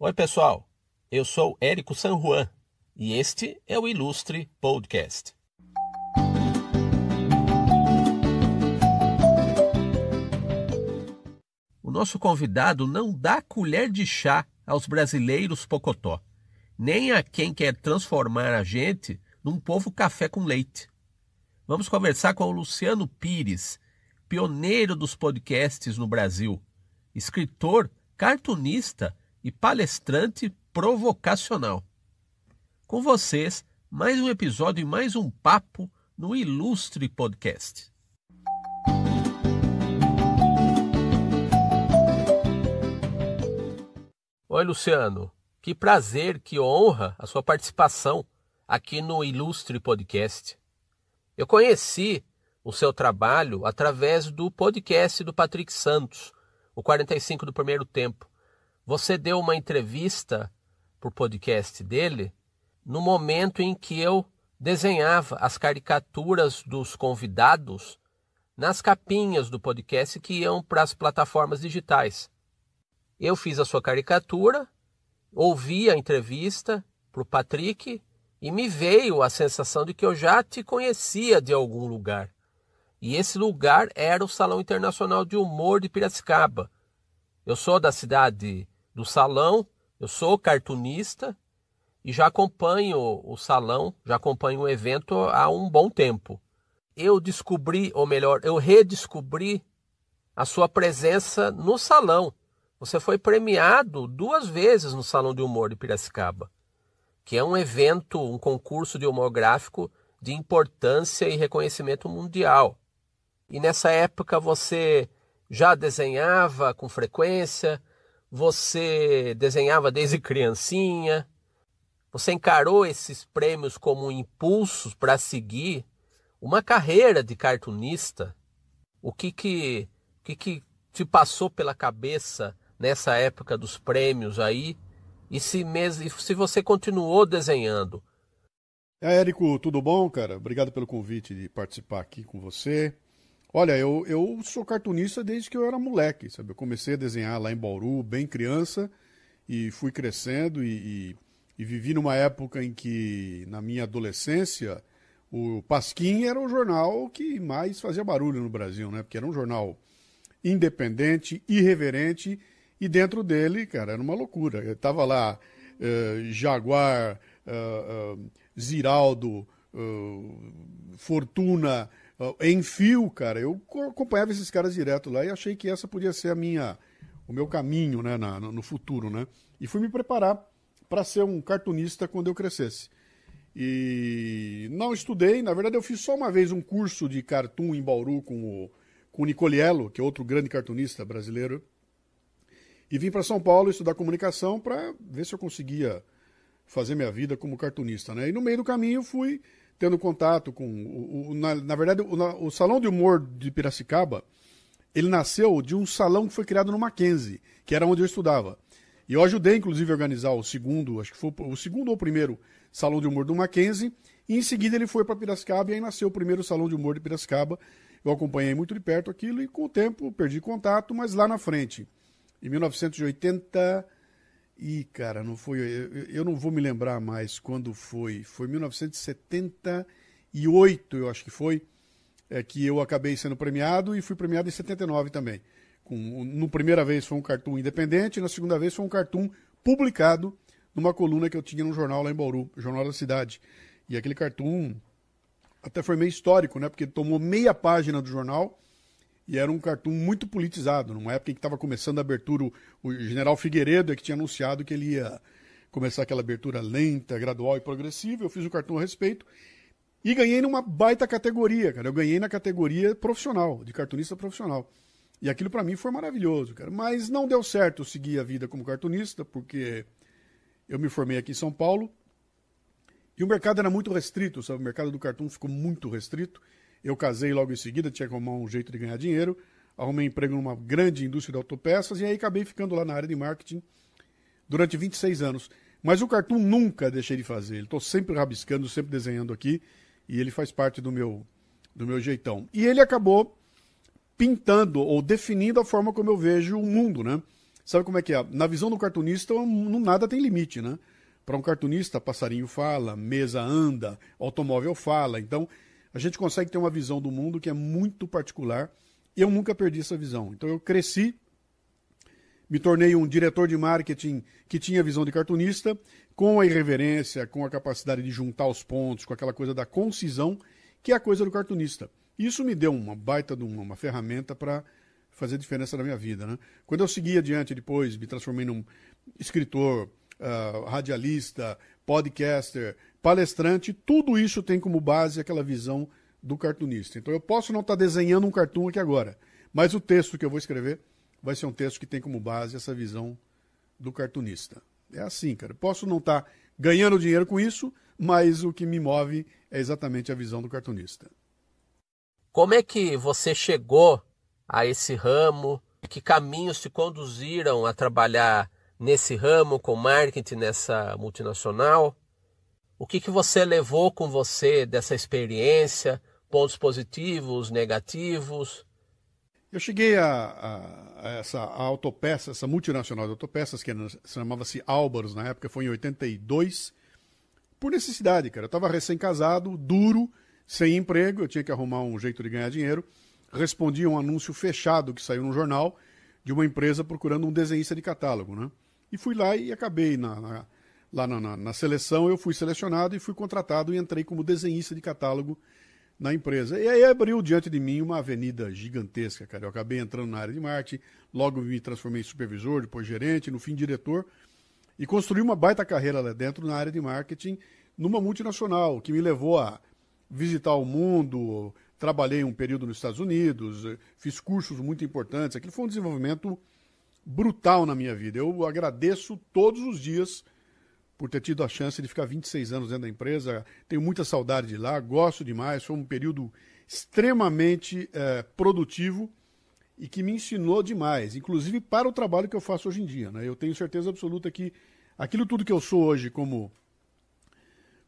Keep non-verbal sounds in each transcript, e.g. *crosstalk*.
Oi, pessoal. Eu sou Érico San Juan e este é o Ilustre Podcast. O nosso convidado não dá colher de chá aos brasileiros pocotó, nem a quem quer transformar a gente num povo café com leite. Vamos conversar com o Luciano Pires, pioneiro dos podcasts no Brasil, escritor, cartunista e palestrante provocacional. Com vocês, mais um episódio e mais um papo no Ilustre Podcast. Oi, Luciano. Que prazer, que honra a sua participação aqui no Ilustre Podcast. Eu conheci o seu trabalho através do podcast do Patrick Santos, o 45 do primeiro tempo. Você deu uma entrevista para o podcast dele no momento em que eu desenhava as caricaturas dos convidados nas capinhas do podcast que iam para as plataformas digitais. Eu fiz a sua caricatura, ouvi a entrevista para o Patrick e me veio a sensação de que eu já te conhecia de algum lugar. E esse lugar era o Salão Internacional de Humor de Piracicaba. Eu sou da cidade do Salão, eu sou cartunista e já acompanho o salão, já acompanho o evento há um bom tempo. Eu descobri, ou melhor, eu redescobri a sua presença no salão. Você foi premiado duas vezes no Salão de Humor de Piracicaba, que é um evento, um concurso de humor gráfico de importância e reconhecimento mundial. E nessa época você já desenhava com frequência, você desenhava desde criancinha, você encarou esses prêmios como impulsos para seguir uma carreira de cartunista. O que que, que que te passou pela cabeça nessa época dos prêmios aí? E se, mesmo, se você continuou desenhando? É, Érico, tudo bom, cara? Obrigado pelo convite de participar aqui com você. Olha, eu, eu sou cartunista desde que eu era moleque, sabe? Eu comecei a desenhar lá em Bauru, bem criança, e fui crescendo e, e, e vivi numa época em que, na minha adolescência, o Pasquim era o jornal que mais fazia barulho no Brasil, né? Porque era um jornal independente, irreverente, e dentro dele, cara, era uma loucura. Eu tava lá, uh, Jaguar, uh, uh, Ziraldo, Fortuna, em fio, cara. Eu acompanhava esses caras direto lá e achei que essa podia ser a minha, o meu caminho, né, na, no futuro, né? E fui me preparar para ser um cartunista quando eu crescesse. E não estudei, na verdade eu fiz só uma vez um curso de cartoon em Bauru com o, com o Nicoliello, que é outro grande cartunista brasileiro. E vim para São Paulo estudar comunicação para ver se eu conseguia fazer minha vida como cartunista, né? E no meio do caminho fui tendo contato com. O, o na, na, verdade, o, o, Salão de Humor de Piracicaba, ele nasceu de um salão que foi criado no Mackenzie, que era onde eu estudava. E eu ajudei, inclusive, a organizar o segundo, acho que foi o segundo ou o primeiro Salão de Humor do Mackenzie. E em seguida ele foi para Piracicaba e aí nasceu o primeiro Salão de Humor de Piracicaba. Eu acompanhei muito de perto aquilo e com o tempo perdi contato, mas lá na frente, em 1980 e, cara, não foi. Eu, eu, não vou me lembrar mais quando foi. Foi 1978, eu acho que foi, é, que eu acabei sendo premiado e fui premiado em 79 também. Com, no primeira vez foi um cartoon independente, na segunda vez foi um cartoon publicado numa coluna que eu tinha no jornal lá em Bauru, Jornal da Cidade. E aquele cartoon até foi meio histórico, né? Porque tomou meia página do jornal e era um cartoon muito politizado, numa época em que estava começando a abertura, o, general Figueiredo é que tinha anunciado que ele ia começar aquela abertura lenta, gradual e progressiva. Eu fiz o cartoon a respeito e ganhei numa baita categoria, cara. Eu ganhei na categoria profissional, de cartunista profissional. E aquilo para mim foi maravilhoso, cara. Mas não deu certo seguir a vida como cartunista, porque eu me formei aqui em São Paulo e o mercado era muito restrito, sabe? O mercado do cartoon ficou muito restrito. Eu casei logo em seguida, tinha que arrumar um jeito de ganhar dinheiro. Arrumei emprego numa grande indústria de autopeças e aí acabei ficando lá na área de marketing durante 26 anos. Mas o cartoon nunca deixei de fazer. Estou sempre rabiscando, sempre desenhando aqui e ele faz parte do meu, do meu jeitão. E ele acabou pintando ou definindo a forma como eu vejo o mundo, né? sabe como é que é? Na visão do cartunista, não nada tem limite, né? Para um cartunista, passarinho fala, mesa anda, automóvel fala. Então, a gente consegue ter uma visão do mundo que é muito particular. E eu nunca perdi essa visão. Então, eu cresci, me tornei um diretor de marketing que tinha visão de cartunista, com a irreverência, com a capacidade de juntar os pontos, com aquela coisa da concisão, que é a coisa do cartunista. Isso me deu uma baita de uma, uma ferramenta para fazer diferença na minha vida. Né? Quando eu segui adiante depois, me transformei num escritor, uh, radialista, podcaster, palestrante, tudo isso tem como base aquela visão do cartunista. Então eu posso não estar tá desenhando um cartoon aqui agora, mas o texto que eu vou escrever vai ser um texto que tem como base essa visão do cartunista. É assim, cara. Posso não estar tá ganhando dinheiro com isso, mas o que me move é exatamente a visão do cartunista. Como é que você chegou a esse ramo? Que caminhos te conduziram a trabalhar nesse ramo, com marketing nessa multinacional? O que, que você levou com você dessa experiência? Pontos positivos, negativos? Eu cheguei a, a, a essa a autopeça, essa multinacional de autopeças, que chamava-se Álvaros na época, foi em 82, por necessidade, cara. Eu estava recém-casado, duro, sem emprego, eu tinha que arrumar um jeito de ganhar dinheiro. Respondi a um anúncio fechado que saiu no jornal de uma empresa procurando um desenhista de catálogo, né? E fui lá e acabei na, na lá na, na, na, seleção, eu fui selecionado e fui contratado e entrei como desenhista de catálogo na empresa. E aí abriu diante de mim uma avenida gigantesca, cara. Eu acabei entrando na área de marketing, logo me transformei em supervisor, depois gerente, no fim diretor, e construí uma baita carreira lá dentro na área de marketing, numa multinacional, que me levou a visitar o mundo, trabalhei um período nos Estados Unidos, fiz cursos muito importantes. Aquilo foi um desenvolvimento brutal na minha vida. Eu agradeço todos os dias por ter tido a chance de ficar 26 anos dentro da empresa. Tenho muita saudade de lá, gosto demais. Foi um período extremamente é, produtivo e que me ensinou demais, inclusive para o trabalho que eu faço hoje em dia. Né? Eu tenho certeza absoluta que aquilo tudo que eu sou hoje como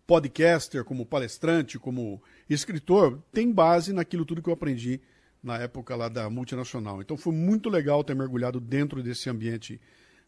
podcaster, como palestrante, como escritor, tem base naquilo tudo que eu aprendi na época lá da multinacional. Então foi muito legal ter mergulhado dentro desse ambiente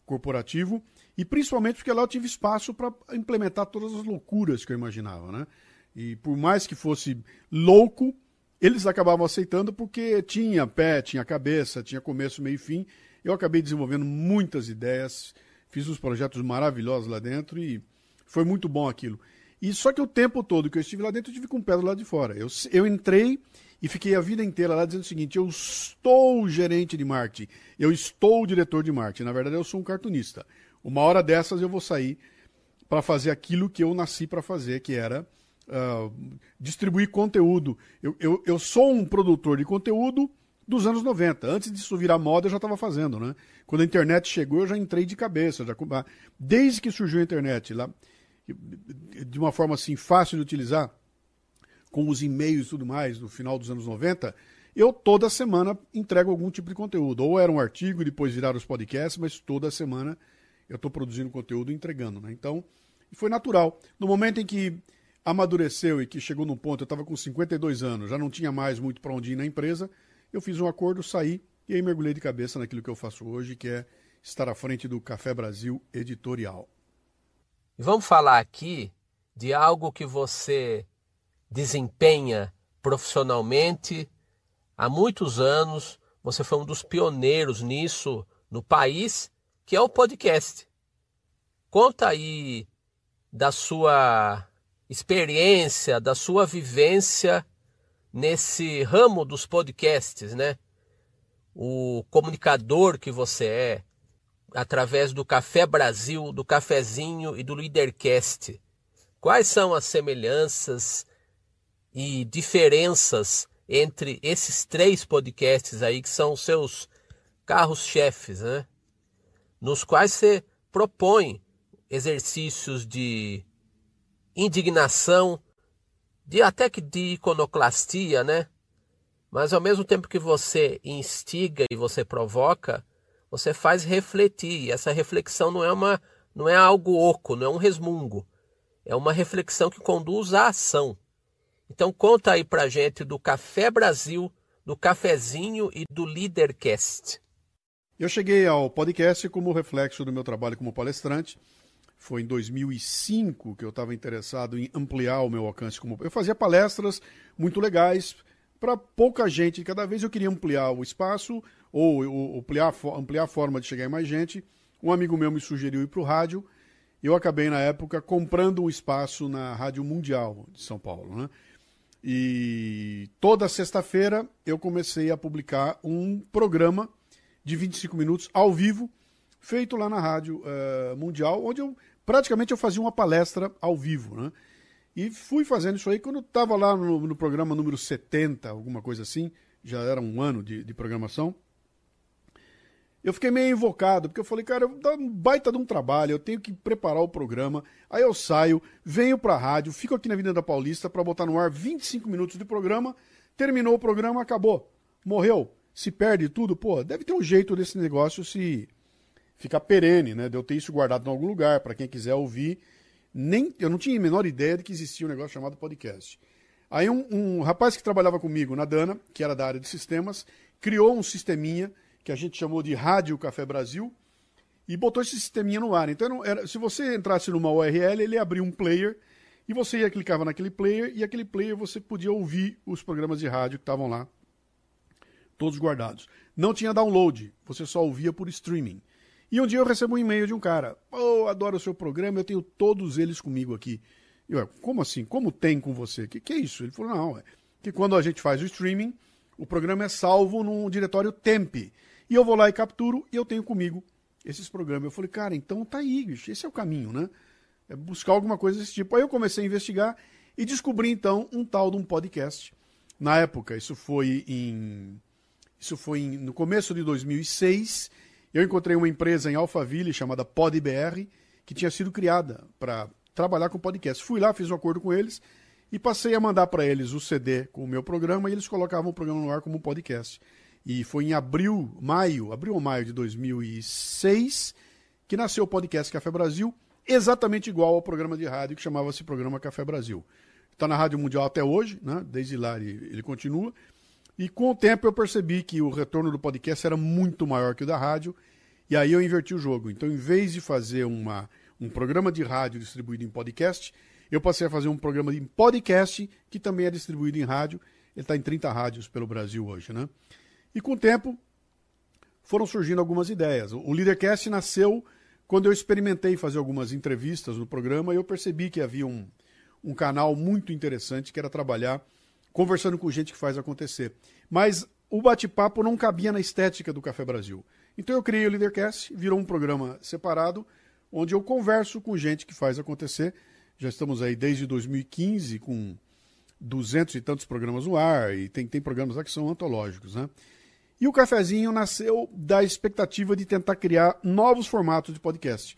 corporativo e principalmente porque lá eu tive espaço para implementar todas as loucuras que eu imaginava, né? E por mais que fosse louco, eles acabavam aceitando porque tinha pé, tinha cabeça, tinha começo, meio e fim. Eu acabei desenvolvendo muitas ideias, fiz uns projetos maravilhosos lá dentro e foi muito bom aquilo. E só que o tempo todo que eu estive lá dentro, eu tive com o pé do lado de fora. Eu, eu entrei e fiquei a vida inteira lá dizendo o seguinte: eu estou gerente de marketing, eu estou diretor de marketing. Na verdade, eu sou um cartunista. Uma hora dessas eu vou sair para fazer aquilo que eu nasci para fazer, que era uh, distribuir conteúdo. Eu, eu, eu sou um produtor de conteúdo dos anos 90. Antes disso virar moda, eu já estava fazendo, né? Quando a internet chegou, eu já entrei de cabeça. Já, desde que surgiu a internet, lá, de uma forma assim fácil de utilizar, com os e-mails e tudo mais, no final dos anos 90, eu toda semana entrego algum tipo de conteúdo. Ou era um artigo e depois viraram os podcasts, mas toda semana eu estou produzindo conteúdo e entregando. Né? Então, foi natural. No momento em que amadureceu e que chegou num ponto, eu estava com 52 anos, já não tinha mais muito para onde ir na empresa, eu fiz um acordo, saí e aí mergulhei de cabeça naquilo que eu faço hoje, que é estar à frente do Café Brasil Editorial. Vamos falar aqui de algo que você desempenha profissionalmente há muitos anos. Você foi um dos pioneiros nisso no país, que é o podcast. Conta aí da sua experiência, da sua vivência nesse ramo dos podcasts, né? O comunicador que você é, através do Café Brasil, do Cafezinho e do Leadercast. Quais são as semelhanças e diferenças entre esses três podcasts aí que são os seus carros-chefes, né? Nos quais você propõe exercícios de indignação, de até que de iconoclastia, né? Mas ao mesmo tempo que você instiga e você provoca, você faz refletir. E essa reflexão não é uma não é algo oco, não é um resmungo. É uma reflexão que conduz à ação. Então conta aí pra gente do Café Brasil, do Cafezinho e do Leadercast. Eu cheguei ao podcast como reflexo do meu trabalho como palestrante. Foi em 2005 que eu estava interessado em ampliar o meu alcance como eu fazia palestras muito legais para pouca gente. Cada vez eu queria ampliar o espaço ou, ou ampliar, ampliar a forma de chegar em mais gente. Um amigo meu me sugeriu ir para o rádio. Eu acabei na época comprando um espaço na Rádio Mundial de São Paulo, né? E toda sexta-feira eu comecei a publicar um programa de 25 minutos ao vivo, feito lá na Rádio uh, Mundial, onde eu praticamente eu fazia uma palestra ao vivo, né? E fui fazendo isso aí quando estava lá no, no, programa número 70, alguma coisa assim, já era um ano de, de programação. Eu fiquei meio invocado, porque eu falei, cara, dá um baita de um trabalho, eu tenho que preparar o programa. Aí eu saio, venho pra rádio, fico aqui na Avenida Paulista para botar no ar 25 minutos de programa. Terminou o programa, acabou. Morreu. Se perde tudo, pô, deve ter um jeito desse negócio se ficar perene, né? De eu ter isso guardado em algum lugar, para quem quiser ouvir. Nem, eu não tinha a menor ideia de que existia um negócio chamado podcast. Aí um, um rapaz que trabalhava comigo na Dana, que era da área de sistemas, criou um sisteminha que a gente chamou de Rádio Café Brasil e botou esse sisteminha no ar. Então, era, se você entrasse numa URL, ele abria um player e você ia clicava naquele player e aquele player você podia ouvir os programas de rádio que estavam lá, todos guardados. Não tinha download, você só ouvia por streaming. E um dia eu recebo um e-mail de um cara: Oh, adoro o seu programa, eu tenho todos eles comigo aqui. Eu, como assim? Como tem com você? O que, que é isso? Ele falou: Não, é que quando a gente faz o streaming, o programa é salvo num diretório temp. E eu vou lá e capturo e eu tenho comigo esses programas. Eu falei, cara, então tá aí, bicho, esse é o caminho, né? É buscar alguma coisa desse tipo. Aí eu comecei a investigar e descobri então um tal de um podcast. Na época, isso foi em. Isso foi em, no começo de 2006 eu encontrei uma empresa em Alphaville chamada PodBR, que tinha sido criada para trabalhar com podcast. Fui lá, fiz um acordo com eles e passei a mandar para eles o CD com o meu programa e eles colocavam o programa no ar como podcast. E foi em abril, maio, abril ou maio de 2006 que nasceu o podcast Café Brasil, exatamente igual ao programa de rádio que chamava-se Programa Café Brasil. Está na Rádio Mundial até hoje, né? desde lá ele, ele continua. E com o tempo eu percebi que o retorno do podcast era muito maior que o da rádio, e aí eu inverti o jogo. Então, em vez de fazer uma, um programa de rádio distribuído em podcast, eu passei a fazer um programa de podcast que também é distribuído em rádio. Ele está em 30 rádios pelo Brasil hoje, né? E com o tempo foram surgindo algumas ideias. O Leadercast nasceu quando eu experimentei fazer algumas entrevistas no programa e eu percebi que havia um, um canal muito interessante que era trabalhar conversando com gente que faz acontecer. Mas o bate-papo não cabia na estética do Café Brasil. Então eu criei o Leadercast, virou um programa separado, onde eu converso com gente que faz acontecer. Já estamos aí desde 2015 com duzentos e tantos programas no ar, e tem, tem programas lá que são antológicos, né? E o cafezinho nasceu da expectativa de tentar criar novos formatos de podcast.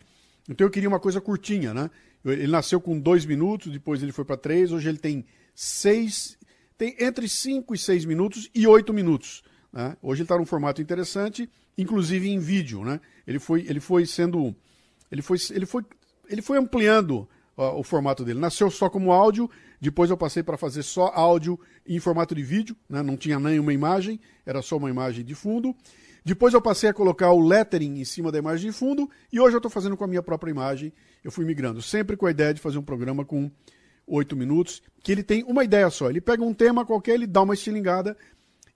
Então eu queria uma coisa curtinha, né? Ele nasceu com dois minutos, depois ele foi para três, hoje ele tem seis tem entre 5 e 6 minutos e 8 minutos. Né? Hoje ele está num formato interessante, inclusive em vídeo. Né? Ele, foi, ele foi sendo. Ele foi, ele foi, ele foi ampliando o formato dele. Nasceu só como áudio, depois eu passei para fazer só áudio em formato de vídeo, né? não tinha nenhuma imagem, era só uma imagem de fundo. Depois eu passei a colocar o lettering em cima da imagem de fundo e hoje eu estou fazendo com a minha própria imagem. Eu fui migrando, sempre com a ideia de fazer um programa com oito minutos, que ele tem uma ideia só. Ele pega um tema qualquer, ele dá uma estilingada,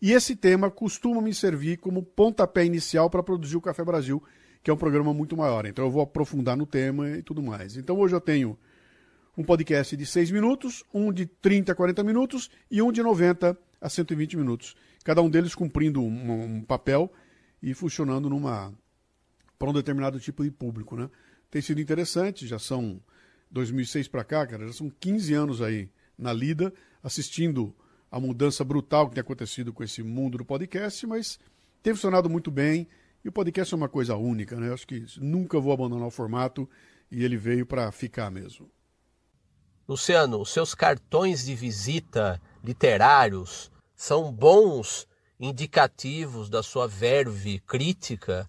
e esse tema costuma me servir como pontapé inicial para produzir o Café Brasil, que é um programa muito maior. Então eu vou aprofundar no tema e tudo mais. Então hoje eu tenho um podcast de 6 minutos, um de 30 a 40 minutos e um de 90 a 120 minutos. Cada um deles cumprindo um, um papel e funcionando numa para um determinado tipo de público, né? Tem sido interessante, já são 2006 para cá, cara, já são 15 anos aí na lida, assistindo a mudança brutal que tem acontecido com esse mundo do podcast, mas tem funcionado muito bem. E o podcast é uma coisa única, né? Eu acho que nunca vou abandonar o formato e ele veio para ficar mesmo. Luciano, os seus cartões de visita literários são bons indicativos da sua verve crítica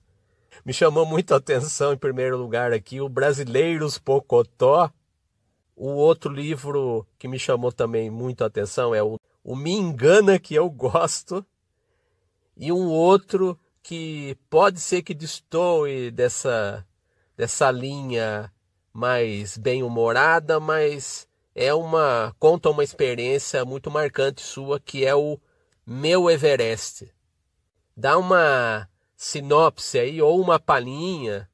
me chamou muito a atenção, em primeiro lugar, aqui, o Brasileiros Pocotó. O outro livro que me chamou também muito a atenção é o, o Me Engana Que Eu Gosto. E um outro que pode ser que destoe dessa, dessa linha mais bem-humorada, mas é uma conta uma experiência muito marcante sua que é o Meu Everest. Dá uma sinopse aí ou uma palhinha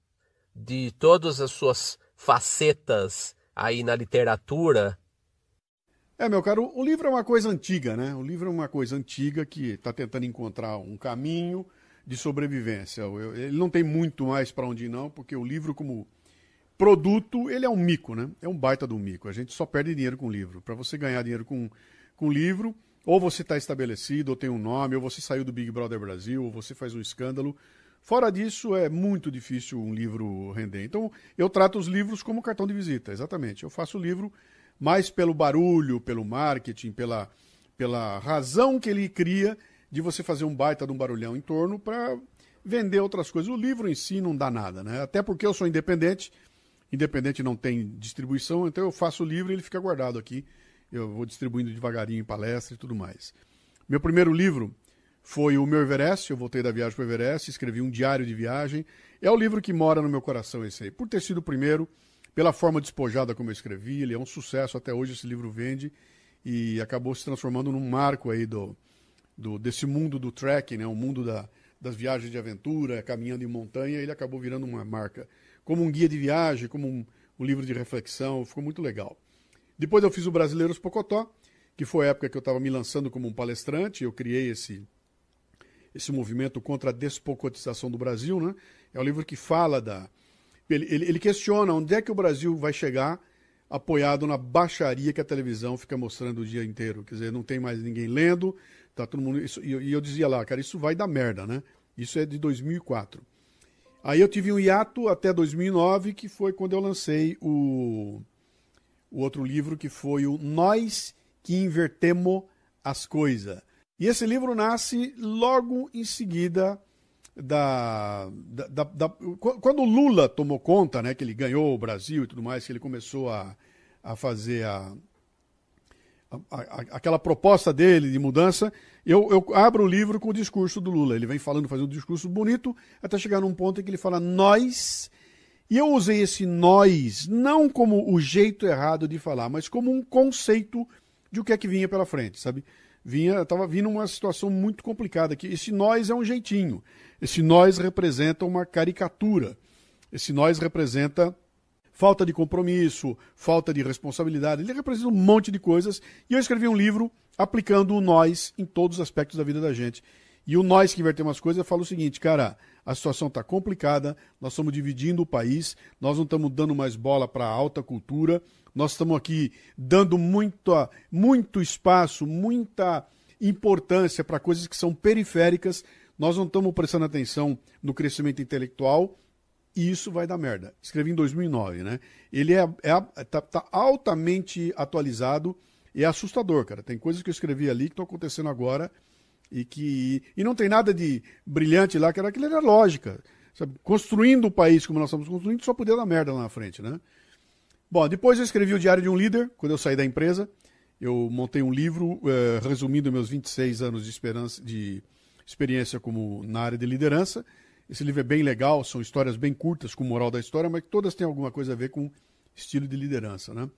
de todas as suas facetas aí na literatura. É, meu caro, o livro é uma coisa antiga, né? O livro é uma coisa antiga que está tentando encontrar um caminho de sobrevivência. Ele não tem muito mais para onde ir, não, porque o livro, como produto, ele é um mico, né? É um baita do mico. A gente só perde dinheiro com livro. Para você ganhar dinheiro com, com livro, ou você está estabelecido, ou tem um nome, ou você saiu do Big Brother Brasil, ou você faz um escândalo. Fora disso, é muito difícil um livro render. Então, eu trato os livros como cartão de visita, exatamente. Eu faço o livro mais pelo barulho, pelo marketing, pela, pela razão que ele cria de você fazer um baita de um barulhão em torno para vender outras coisas. O livro em si não dá nada, né? Até porque eu sou independente, independente não tem distribuição, então eu faço o livro e ele fica guardado aqui. Eu vou distribuindo devagarinho em palestra e tudo mais. Meu primeiro livro foi o meu Everest, eu voltei da viagem para o Everest, escrevi um diário de viagem. É o livro que mora no meu coração esse aí. Por ter sido o primeiro, pela forma despojada como eu escrevi, ele é um sucesso, até hoje esse livro vende e acabou se transformando num marco aí do, do desse mundo do trekking, né, o mundo da, das viagens de aventura, caminhando em montanha, ele acabou virando uma marca. Como um guia de viagem, como um, um livro de reflexão, ficou muito legal. Depois eu fiz o Brasileiros Pocotó, que foi a época que eu estava me lançando como um palestrante, eu criei esse esse movimento contra a despocotização do Brasil, né? É um livro que fala da. Ele, ele, ele, questiona onde é que o Brasil vai chegar apoiado na baixaria que a televisão fica mostrando o dia inteiro. Quer dizer, não tem mais ninguém lendo, tá todo mundo. Isso, e, e eu dizia lá, cara, isso vai dar merda, né? Isso é de 2004. Aí eu tive um hiato até 2009, que foi quando eu lancei o, o outro livro, que foi o Nós que Invertemos as Coisas. E esse livro nasce logo em seguida da, da, da, da, quando o Lula tomou conta, né, que ele ganhou o Brasil e tudo mais, que ele começou a, a fazer a, a, aquela proposta dele de mudança, eu, eu, abro o livro com o discurso do Lula. Ele vem falando, fazendo um discurso bonito, até chegar num ponto em que ele fala nós. E eu usei esse nós não como o jeito errado de falar, mas como um conceito de o que é que vinha pela frente, sabe? vinha estava vindo uma situação muito complicada que esse nós é um jeitinho esse nós representa uma caricatura esse nós representa falta de compromisso falta de responsabilidade ele representa um monte de coisas e eu escrevi um livro aplicando o nós em todos os aspectos da vida da gente e o nós que invertemos as coisas fala o seguinte cara a situação está complicada nós estamos dividindo o país nós não estamos dando mais bola para a alta cultura nós estamos aqui dando muito, muito espaço, muita importância para coisas que são periféricas. Nós não estamos prestando atenção no crescimento intelectual e isso vai dar merda. Escrevi em 2009, né? Ele é, é tá, tá, altamente atualizado e é assustador, cara. Tem coisas que eu escrevi ali que estão acontecendo agora e que e não tem nada de brilhante lá, que era aquilo era lógica. Sabe? Construindo o país como nós estamos construindo, só podia dar merda lá na frente, né? Bom, depois eu escrevi o Diário de um Líder, quando eu saí da empresa. Eu montei um livro eh, resumindo meus 26 anos de, esperança, de experiência como na área de liderança. Esse livro é bem legal, são histórias bem curtas com moral da história, mas todas têm alguma coisa a ver com estilo de liderança. Né?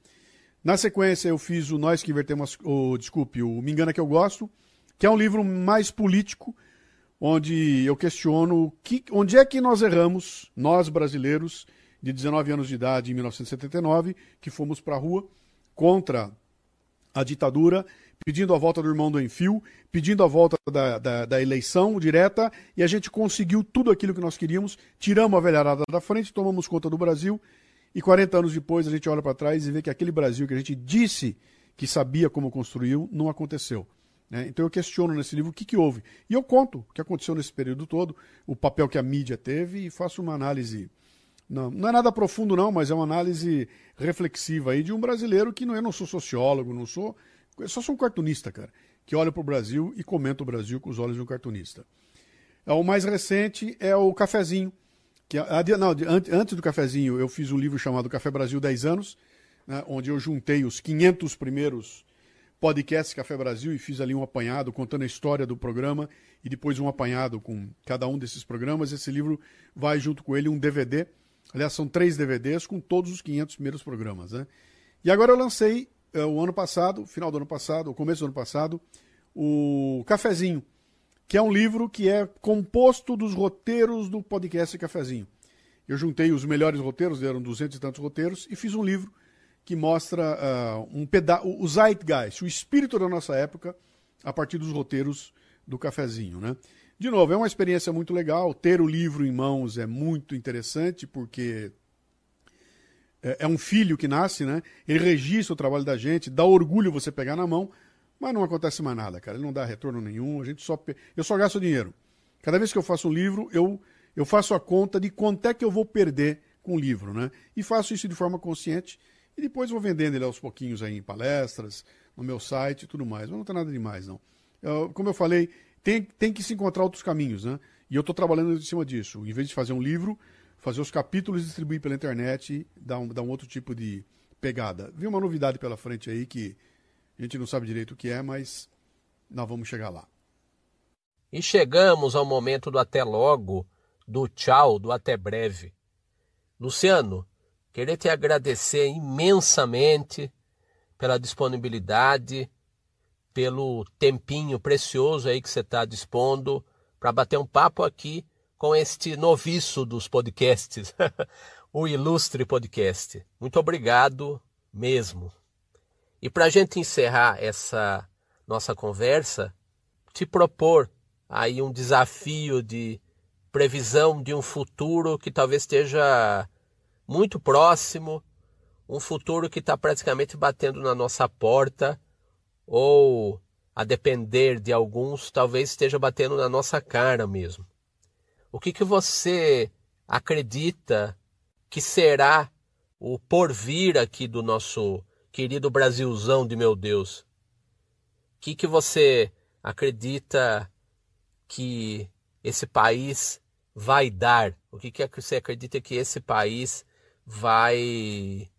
Na sequência, eu fiz o Nós que Invertemos, oh, desculpe, o Me Engana Que Eu Gosto, que é um livro mais político, onde eu questiono que, onde é que nós erramos, nós brasileiros, de 19 anos de idade em 1979, que fomos para a rua contra a ditadura, pedindo a volta do irmão do Enfio, pedindo a volta da, da, da, eleição direta, e a gente conseguiu tudo aquilo que nós queríamos, tiramos a velharada da frente, tomamos conta do Brasil, e 40 anos depois a gente olha para trás e vê que aquele Brasil que a gente disse que sabia como construiu, não aconteceu. Né? Então eu questiono nesse livro o que, que houve. E eu conto o que aconteceu nesse período todo, o papel que a mídia teve, e faço uma análise não, não é nada profundo, não, mas é uma análise reflexiva aí de um brasileiro que não, eu não sou sociólogo, não sou. Só sou um cartunista, cara, que olha para o Brasil e comenta o Brasil com os olhos de um cartunista. É, o mais recente é o Cafezinho. Que, não, antes do Cafezinho, eu fiz um livro chamado Café Brasil 10 anos, né, onde eu juntei os 500 primeiros podcast Café Brasil e fiz ali um apanhado contando a história do programa e depois um apanhado com cada um desses programas. Esse livro vai junto com ele um DVD. Aliás, são três DVDs com todos os 500 primeiros programas. Né? E agora eu lancei o ano passado, final do ano passado, começo do ano passado, o Cafezinho, que é um livro que é composto dos roteiros do podcast Cafezinho. Eu juntei os melhores roteiros, eram duzentos e tantos roteiros, e fiz um livro que mostra uh, um peda o zeitgeist, o espírito da nossa época, a partir dos roteiros do cafezinho. Né? De novo, é uma experiência muito legal. Ter o livro em mãos é muito interessante, porque é, é um filho que nasce, né? Ele registra o trabalho da gente, dá orgulho você pegar na mão, mas não acontece mais nada, cara. Ele não dá retorno nenhum, a gente só. Eu só gasto dinheiro. Cada vez que eu faço um livro, eu, eu faço a conta de quanto é que eu vou perder com o livro, né? E faço isso de forma consciente e depois vou vendendo ele aos pouquinhos aí em palestras, no meu site e tudo mais. Mas não tem nada demais, não. Eu, como eu falei, tem, tem que se encontrar outros caminhos, né? E eu estou trabalhando em cima disso. Em vez de fazer um livro, fazer os capítulos distribuir pela internet, dar um, dar um outro tipo de pegada. Vi uma novidade pela frente aí que a gente não sabe direito o que é, mas nós vamos chegar lá. E chegamos ao momento do até logo, do tchau, do até breve. Luciano, Querer te agradecer imensamente pela disponibilidade, pelo tempinho precioso aí que você está dispondo para bater um papo aqui com este noviço dos podcasts, *laughs* o Ilustre Podcast. Muito obrigado mesmo. E para a gente encerrar essa nossa conversa, te propor aí um desafio de previsão de um futuro que talvez esteja muito próximo, um futuro que está praticamente batendo na nossa porta, ou, a depender de alguns, talvez esteja batendo na nossa cara mesmo. O que, que você acredita que será o porvir aqui do nosso querido Brasilzão de meu Deus? O que, que você acredita que esse país vai dar? O que, que você acredita que esse país vai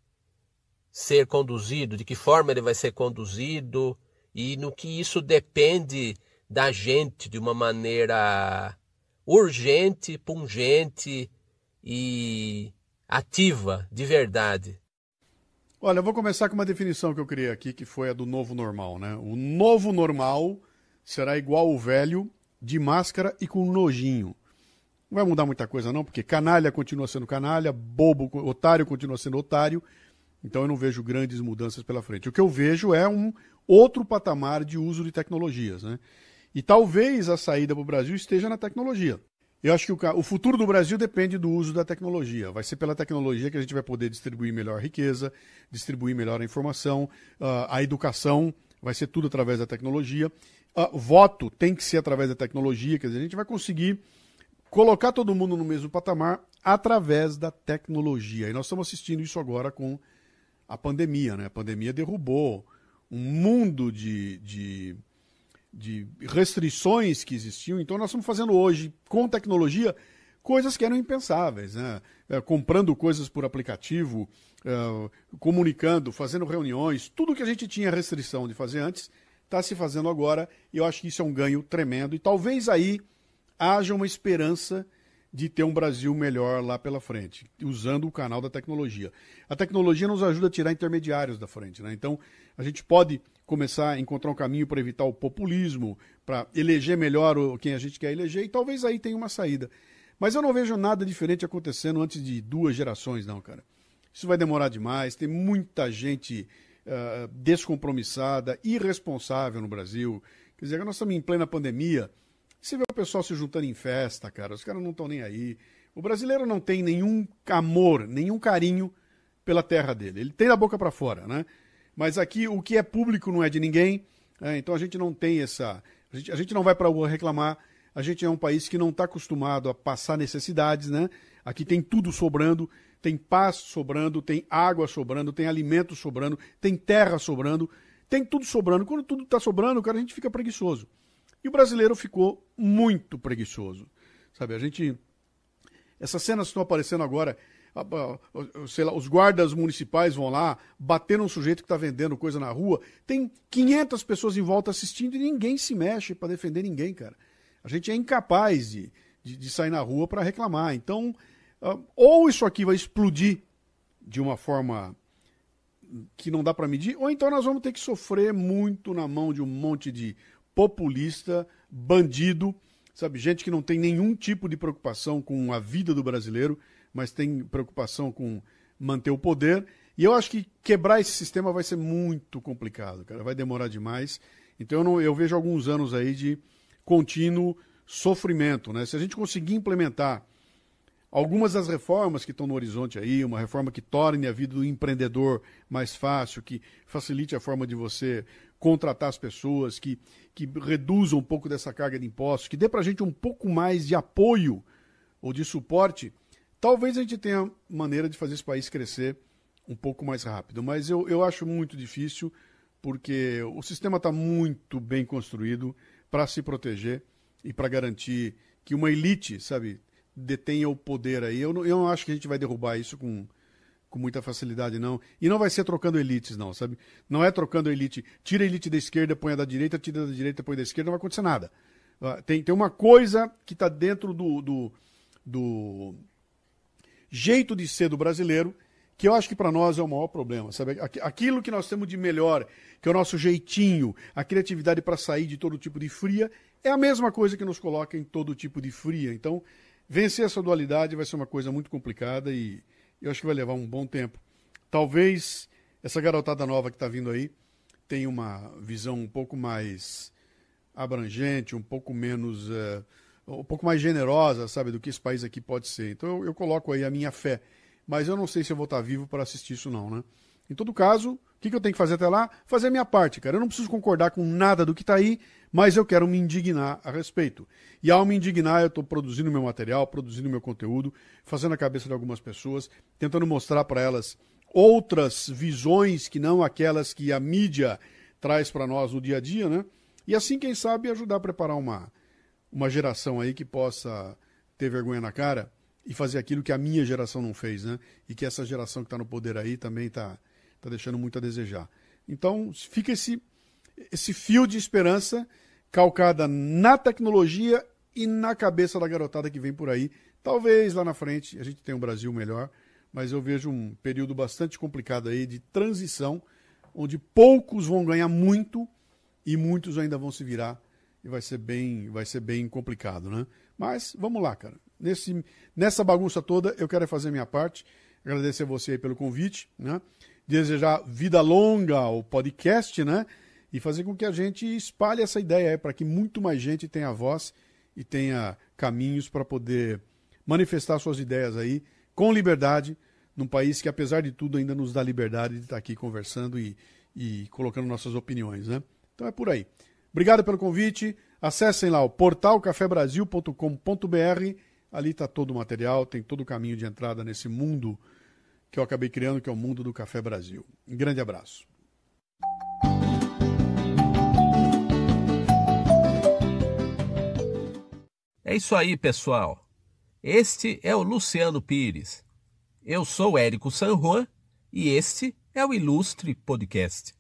ser conduzido, de que forma ele vai ser conduzido e no que isso depende da gente de uma maneira urgente, pungente e ativa de verdade. Olha, eu vou começar com uma definição que eu criei aqui, que foi a do novo normal, né? O novo normal será igual ao velho, de máscara e com nojinho. Não vai mudar muita coisa, não, porque canalha continua sendo canalha, bobo, otário continua sendo otário. Então eu não vejo grandes mudanças pela frente. O que eu vejo é um outro patamar de uso de tecnologias. Né? E talvez a saída para o Brasil esteja na tecnologia. Eu acho que o, o, futuro do Brasil depende do uso da tecnologia. Vai ser pela tecnologia que a gente vai poder distribuir melhor a riqueza, distribuir melhor a informação, uh, a educação, vai ser tudo através da tecnologia. Uh, voto tem que ser através da tecnologia, quer dizer, a gente vai conseguir colocar todo mundo no mesmo patamar através da tecnologia. E nós estamos assistindo isso agora com a pandemia. Né? A pandemia derrubou um mundo de, de, de restrições que existiam. Então nós estamos fazendo hoje, com tecnologia, coisas que eram impensáveis. Né? É, comprando coisas por aplicativo, é, comunicando, fazendo reuniões, tudo que a gente tinha restrição de fazer antes, está se fazendo agora. E eu acho que isso é um ganho tremendo. E talvez aí haja uma esperança de ter um Brasil melhor lá pela frente, usando o canal da tecnologia. A tecnologia nos ajuda a tirar intermediários da frente, né? Então, a gente pode começar a encontrar um caminho para evitar o populismo, para eleger melhor quem a gente quer eleger, e talvez aí tenha uma saída. Mas eu não vejo nada diferente acontecendo antes de duas gerações, não, cara. Isso vai demorar demais, tem muita gente uh, descompromissada, irresponsável no Brasil. Quer dizer, nós estamos em plena pandemia, você vê o pessoal se juntando em festa, cara, os caras não estão nem aí. O brasileiro não tem nenhum amor, nenhum carinho pela terra dele. Ele tem da boca para fora, né? Mas aqui o que é público não é de ninguém, é, então a gente não tem essa. A gente, a gente não vai para a rua reclamar. A gente é um país que não está acostumado a passar necessidades, né? Aqui tem tudo sobrando, tem paz sobrando, tem água sobrando, tem alimento sobrando, tem terra sobrando, tem tudo sobrando. Quando tudo está sobrando, cara, a gente fica preguiçoso. E o brasileiro ficou muito preguiçoso. Sabe, a gente. Essas cenas estão aparecendo agora. Sei lá, os guardas municipais vão lá, bater num sujeito que está vendendo coisa na rua. Tem 500 pessoas em volta assistindo e ninguém se mexe para defender ninguém, cara. A gente é incapaz de, de, de sair na rua para reclamar. Então, uh, ou isso aqui vai explodir de uma forma que não dá para medir, ou então nós vamos ter que sofrer muito na mão de um monte de populista, bandido, sabe, gente que não tem nenhum tipo de preocupação com a vida do brasileiro, mas tem preocupação com manter o poder. E eu acho que quebrar esse sistema vai ser muito complicado, cara, vai demorar demais. Então eu, não, eu vejo alguns anos aí de contínuo sofrimento, né? Se a gente conseguir implementar algumas das reformas que estão no horizonte aí, uma reforma que torne a vida do empreendedor mais fácil, que facilite a forma de você contratar as pessoas, que, que reduza um pouco dessa carga de impostos, que dê para a gente um pouco mais de apoio ou de suporte, talvez a gente tenha maneira de fazer esse país crescer um pouco mais rápido. Mas eu, eu acho muito difícil, porque o sistema está muito bem construído para se proteger e para garantir que uma elite, sabe, detenha o poder aí. Eu não, eu não acho que a gente vai derrubar isso com, com muita facilidade, não. E não vai ser trocando elites, não, sabe? Não é trocando elite. Tira a elite da esquerda, põe a da direita, tira da direita, põe da esquerda, não vai acontecer nada. Ah, tem, tem uma coisa que está dentro do, do, do jeito de ser do brasileiro que eu acho que para nós é o maior problema, sabe? Aquilo que nós temos de melhor, que é o nosso jeitinho, a criatividade para sair de todo tipo de fria, é a mesma coisa que nos coloca em todo tipo de fria. Então, vencer essa dualidade vai ser uma coisa muito complicada e eu acho que vai levar um bom tempo. Talvez essa garotada nova que está vindo aí tenha uma visão um pouco mais abrangente, um pouco menos. Uh, um pouco mais generosa, sabe, do que esse país aqui pode ser. Então eu, eu coloco aí a minha fé. Mas eu não sei se eu vou estar vivo para assistir isso, não, né? Em todo caso, o que, que eu tenho que fazer até lá? Fazer a minha parte, cara. Eu não preciso concordar com nada do que está aí, mas eu quero me indignar a respeito. E ao me indignar, eu estou produzindo meu material, produzindo meu conteúdo, fazendo a cabeça de algumas pessoas, tentando mostrar para elas outras visões que não aquelas que a mídia traz para nós no dia a dia, né? E assim, quem sabe, ajudar a preparar uma, uma geração aí que possa ter vergonha na cara e fazer aquilo que a minha geração não fez, né? E que essa geração que está no poder aí também está tá deixando muito a desejar. Então, fica esse esse fio de esperança calcada na tecnologia e na cabeça da garotada que vem por aí. Talvez lá na frente a gente tenha um Brasil melhor, mas eu vejo um período bastante complicado aí de transição, onde poucos vão ganhar muito e muitos ainda vão se virar e vai ser bem, vai ser bem complicado, né? Mas vamos lá, cara. Nesse, nessa bagunça toda, eu quero fazer minha parte. Agradecer a você pelo convite, né? Desejar vida longa ao podcast, né? e fazer com que a gente espalhe essa ideia para que muito mais gente tenha voz e tenha caminhos para poder manifestar suas ideias aí com liberdade, num país que, apesar de tudo, ainda nos dá liberdade de estar aqui conversando e, e colocando nossas opiniões. Né? Então é por aí. Obrigado pelo convite. Acessem lá o portal cafebrasil.com.br. Ali está todo o material, tem todo o caminho de entrada nesse mundo que eu acabei criando, que é o mundo do Café Brasil. Um grande abraço. É isso aí, pessoal. Este é o Luciano Pires. Eu sou Érico San Juan e este é o Ilustre Podcast.